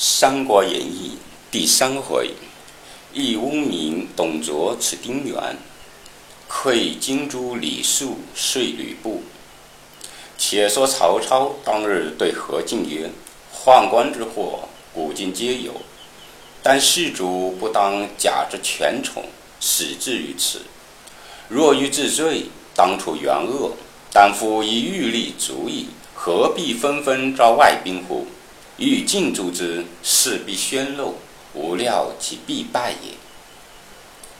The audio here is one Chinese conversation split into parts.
三国演义》第三回，义乌名董卓持丁原，窥荆州李肃说吕布。且说曹操当日对何进曰：“宦官之祸，古今皆有，但事主不当假之权宠，使至于此。若欲治罪，当除原恶。但夫以欲立足矣，何必纷纷招外宾乎？”欲尽诛之，势必宣露，无料其必败也。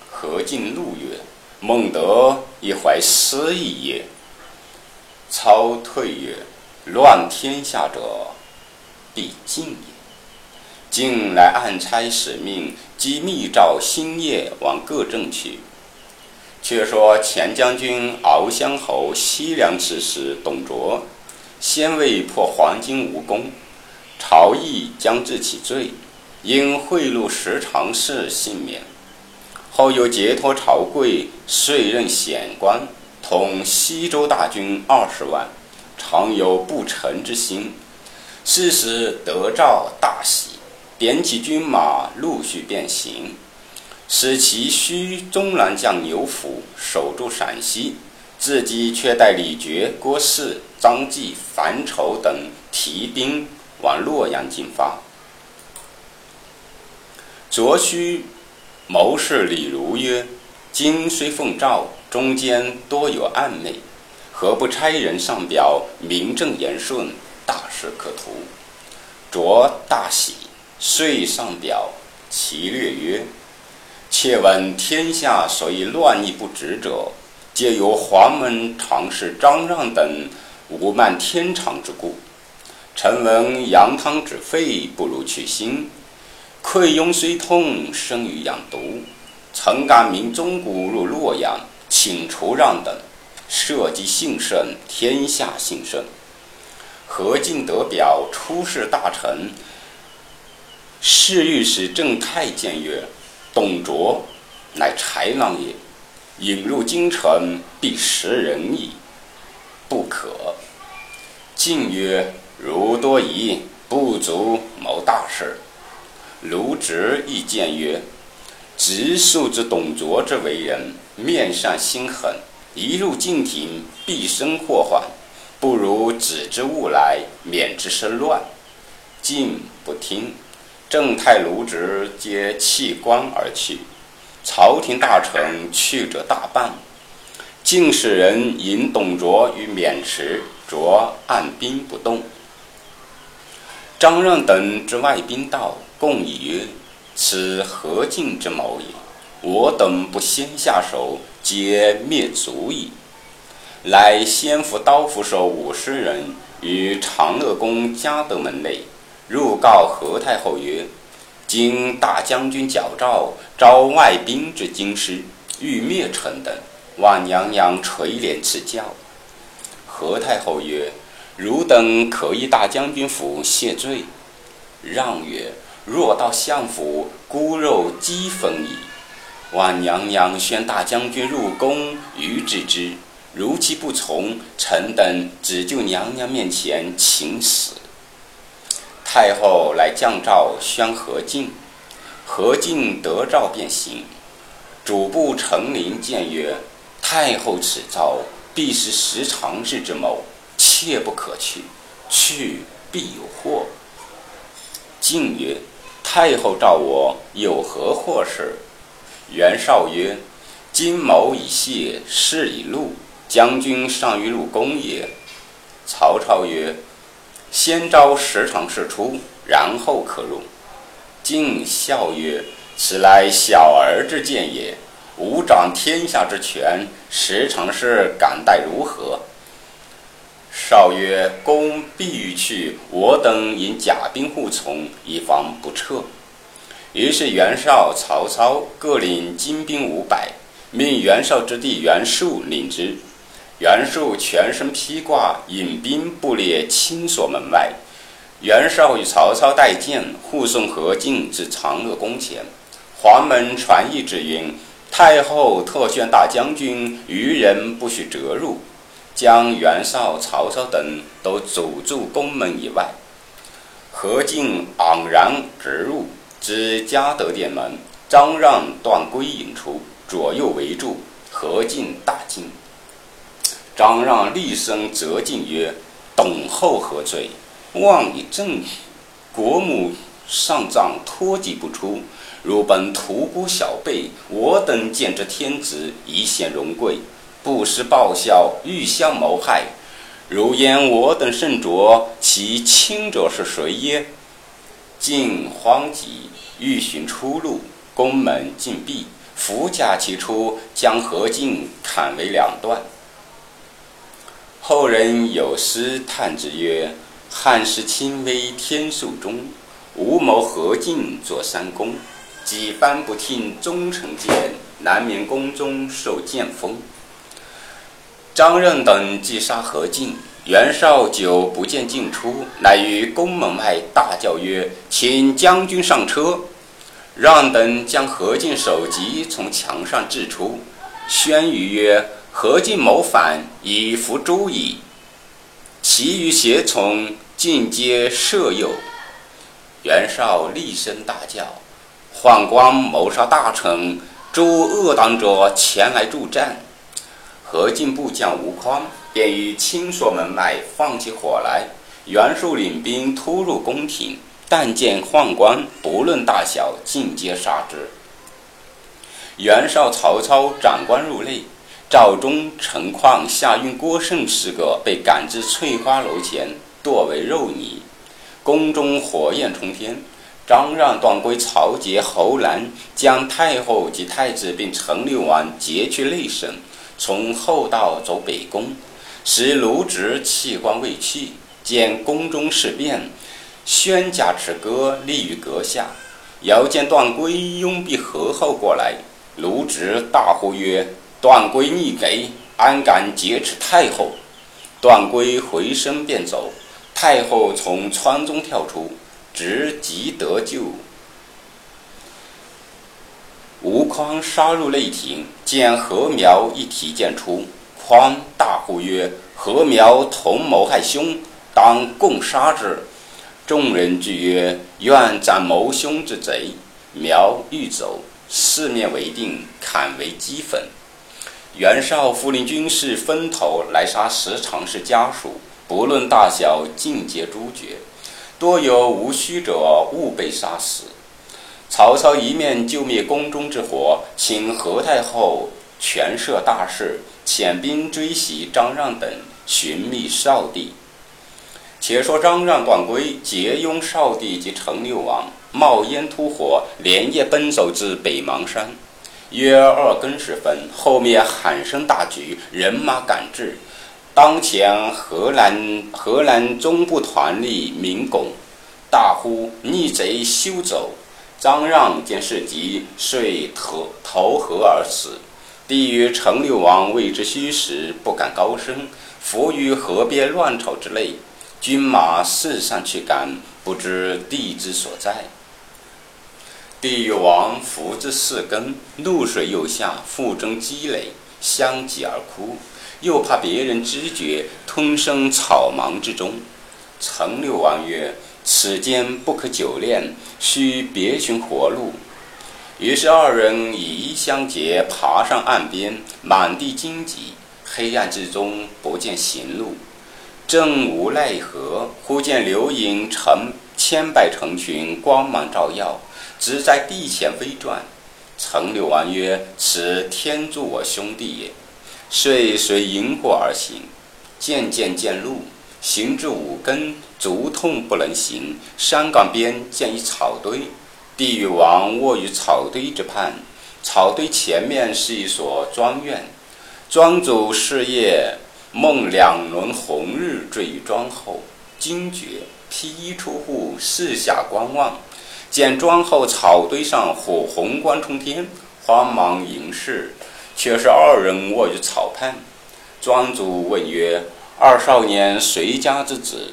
何进怒曰：“孟德亦怀私意也。”操退曰：“乱天下者，必进也。”进来暗差使命，即密召星夜往各镇去。却说前将军敖乡侯西凉刺史董卓，先未破黄巾无功。朝议将治其罪，因贿赂十常侍幸免。后又解脱朝贵，遂任显官，统西周大军二十万，常有不臣之心。是时得诏大喜，点起军马，陆续变行，使其须中郎将牛辅守住陕西，自己却带李傕、郭汜、张继、樊稠等提兵。往洛阳进发。卓须谋士李儒曰：“今虽奉诏，中间多有暗昧，何不差人上表，名正言顺，大事可图？”卓大喜，遂上表，其略曰：“窃闻天下所以乱逆不止者，皆由黄门常侍张让等无慢天长之故。”臣闻羊汤止沸，不如去腥；溃痈虽痛，生于养毒。曾感民钟鼓入洛阳，请除让等，社稷兴盛，天下兴盛。何进得表，出仕大臣。侍御史郑太监曰：“董卓乃豺狼也，引入京城，必食人矣，不可。”进曰。如多疑，不足谋大事。卢植亦见曰：“直数之董卓之为人，面善心狠，一入禁庭，必生祸患。不如止之勿来，免之生乱。”晋不听，正太、卢植皆弃官而去。朝廷大臣去者大半。晋使人引董卓于渑池，卓按兵不动。张让等之外宾道，共议曰：“此何进之谋也？我等不先下手，皆灭族矣。”乃先伏刀斧手五十人于长乐宫嘉德门内，入告何太后曰：“今大将军矫诏，招外宾之京师，欲灭臣等，望娘娘垂帘赐教。”何太后曰。汝等可依大将军府谢罪。让曰：“若到相府，孤肉饥焚矣。望娘娘宣大将军入宫，于之之。如其不从，臣等只就娘娘面前请死。”太后来降诏宣何进，何进得诏便行。主簿陈琳见曰：“太后此诏，必是十常侍之谋。”切不可去，去必有祸。晋曰：“太后召我，有何祸事？”袁绍曰：“今谋已泄，事已露，将军尚欲入宫也。”曹操曰：“先招十常侍出，然后可入。”晋笑曰：“此乃小儿之见也。吾掌天下之权，十常侍敢待如何？”少曰：“公必欲去，我等引甲兵护从，以防不测。”于是袁绍、曹操各领精兵五百，命袁绍之弟袁术领之。袁术全身披挂，引兵布列青锁门外。袁绍与曹操带剑护送何进至长乐宫前。黄门传谕之云：“太后特宣大将军，余人不许折入。”将袁绍、曹操等都阻住宫门以外。何进昂然直入，至嘉德殿门，张让、段珪引出，左右围住。何进大惊。张让厉声责进曰：“董后何罪？妄以正国母上葬，托疾不出。如本屠孤小辈，我等见之天子，以显荣贵，不思报效，欲相谋害。如言我等甚浊，其轻者是谁耶？”进慌急，欲寻出路，宫门禁闭，伏甲其出，将何进砍为两段。后人有诗叹之曰：“汉室亲微天数中，无谋何进作三公。几番不听忠臣谏，难免宫中受剑锋。”张任等击杀何进，袁绍久不见进出，乃于宫门外大叫曰：“请将军上车！”让等将何进首级从墙上掷出，宣谕曰。何进谋反，已伏诛矣。其余胁从尽皆赦宥。袁绍厉声大叫：“宦官谋杀大臣，诸恶党者前来助战。”何进部将吴匡便于青锁门外放起火来。袁术领兵突入宫廷，但见宦官，不论大小，尽皆杀之。袁绍、曹操长官入内。赵忠、陈况、夏运、郭盛四个被赶至翠花楼前，剁为肉泥。宫中火焰冲天。张让、段珪、曹节、侯兰将太后及太子并陈留王劫去内省，从后道走北宫。使卢植弃官未去，见宫中事变，宣驾持戈立于阁下。遥见段珪拥壁合后过来，卢植大呼曰。段珪逆给，安敢劫持太后？段珪回身便走，太后从窗中跳出，直即得救。吴匡杀入内廷，见何苗一提剑出，匡大呼曰：“何苗同谋害兄，当共杀之！”众人俱曰：“愿斩谋兄之贼。”苗欲走，四面围定，砍为齑粉。袁绍复令军士分头来杀十常侍家属，不论大小，尽皆诛绝。多有无须者，勿被杀死。曹操一面救灭宫中之火，请何太后权摄大事，遣兵追袭张让等，寻觅少帝。且说张让、段珪结拥少帝及陈留王，冒烟突火，连夜奔走至北邙山。约二更时分，后面喊声大举，人马赶至。当前河南河南中部团吏明拱大呼：“逆贼休走！”张让见事急，遂投投河而死。帝与陈留王谓之虚实，不敢高声，伏于河边乱草之内。军马四散去赶，不知地之所在。帝王伏之四更，露水又下，腹中积累，相继而哭。又怕别人知觉，吞生草莽之中。陈留王曰：“此间不可久恋，须别寻活路。”于是二人以衣相结，爬上岸边，满地荆棘，黑暗之中不见行路，正无奈何，忽见流萤成千百成群，光芒照耀。直在地前飞转，陈留王曰：“此天助我兄弟也。”遂随萤火而行，渐渐见路，行至五更，足痛不能行。山岗边见一草堆，帝与王卧于草堆之畔。草堆前面是一所庄院，庄主是夜梦两轮红日坠于庄后，惊觉，披衣出户，四下观望。见庄后草堆上火红光冲天，慌忙迎视，却是二人卧于草畔。庄主问曰：“二少年谁家之子？”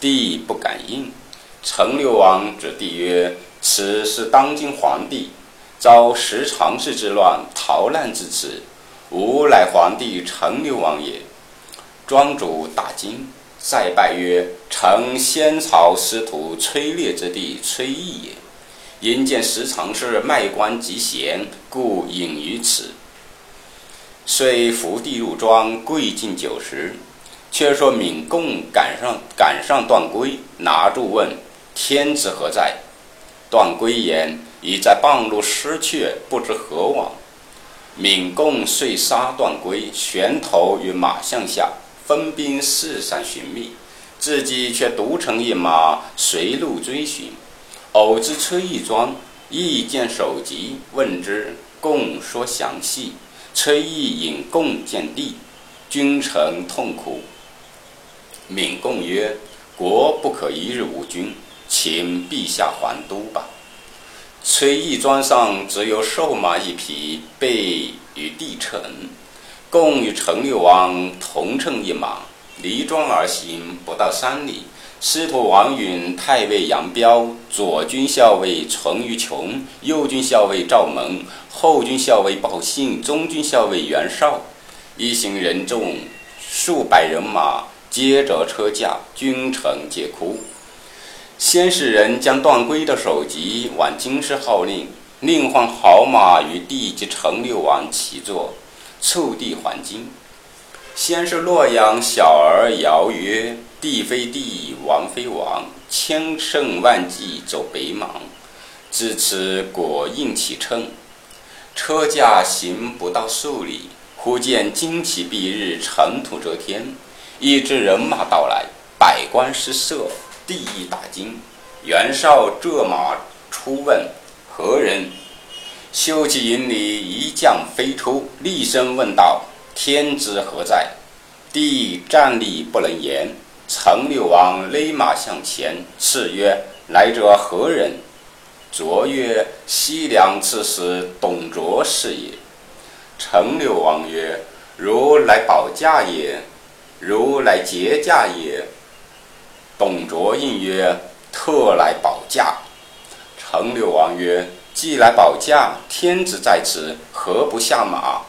帝不敢应。陈留王指帝曰：“此是当今皇帝，遭十常侍之乱，逃难至此。吾乃皇帝陈留王也。”庄主大惊，再拜曰：“臣先朝师徒崔烈之弟崔毅也。因见十常侍卖官极贤，故隐于此。遂伏地入庄，跪敬酒食。却说闵贡赶上赶上段归，拿住问：天子何在？段归言：已在半路失去，不知何往。闵贡遂杀段归，悬头于马项下，分兵四散寻觅，自己却独乘一马随路追寻，偶知崔义庄，意见首级，问之，贡说详细。崔义引贡见帝，君臣痛苦。闵贡曰：“国不可一日无君，请陛下还都吧。”崔义庄上只有瘦马一匹，备与帝乘。共与陈六王同乘一马，离庄而行，不到三里。司徒王允、太尉杨彪、左军校尉淳于琼、右军校尉赵蒙、后军校尉鲍信、中军校尉袁绍，一行人众数百人马，接着车驾，君臣皆哭。先是人将段归的首级往京师号令，另换好马与帝及陈六王齐坐，促帝还京。先是洛阳小儿谣曰：“帝非帝，王非王，千乘万骑走北邙。”至此果应其称。车驾行不到数里，忽见旌旗蔽日，尘土遮天，一支人马到来，百官失色。帝亦大惊，袁绍策马出问何人？秀气营里一将飞出，厉声问道：“天子何在？”帝站立不能言。陈六王勒马向前，叱曰：“来者何人？”卓曰：“西凉刺史董卓是也。”陈六王曰：“如来保驾也？如来劫驾也？”董卓应曰：“特来保驾。”陈六王曰：“既来保驾，天子在此，何不下马？”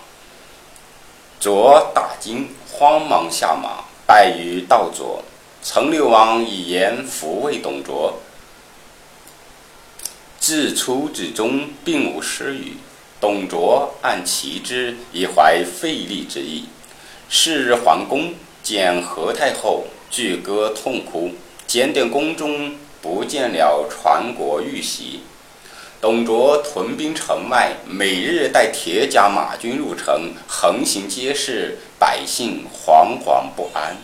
卓大惊，慌忙下马，拜于道左。陈六王以言抚慰董卓，自初至终，并无失语。董卓按其之，以怀费力之意。是日还宫，见何太后。巨歌痛哭，检点宫中不见了传国玉玺。董卓屯兵城外，每日带铁甲马军入城，横行街市，百姓惶惶不安。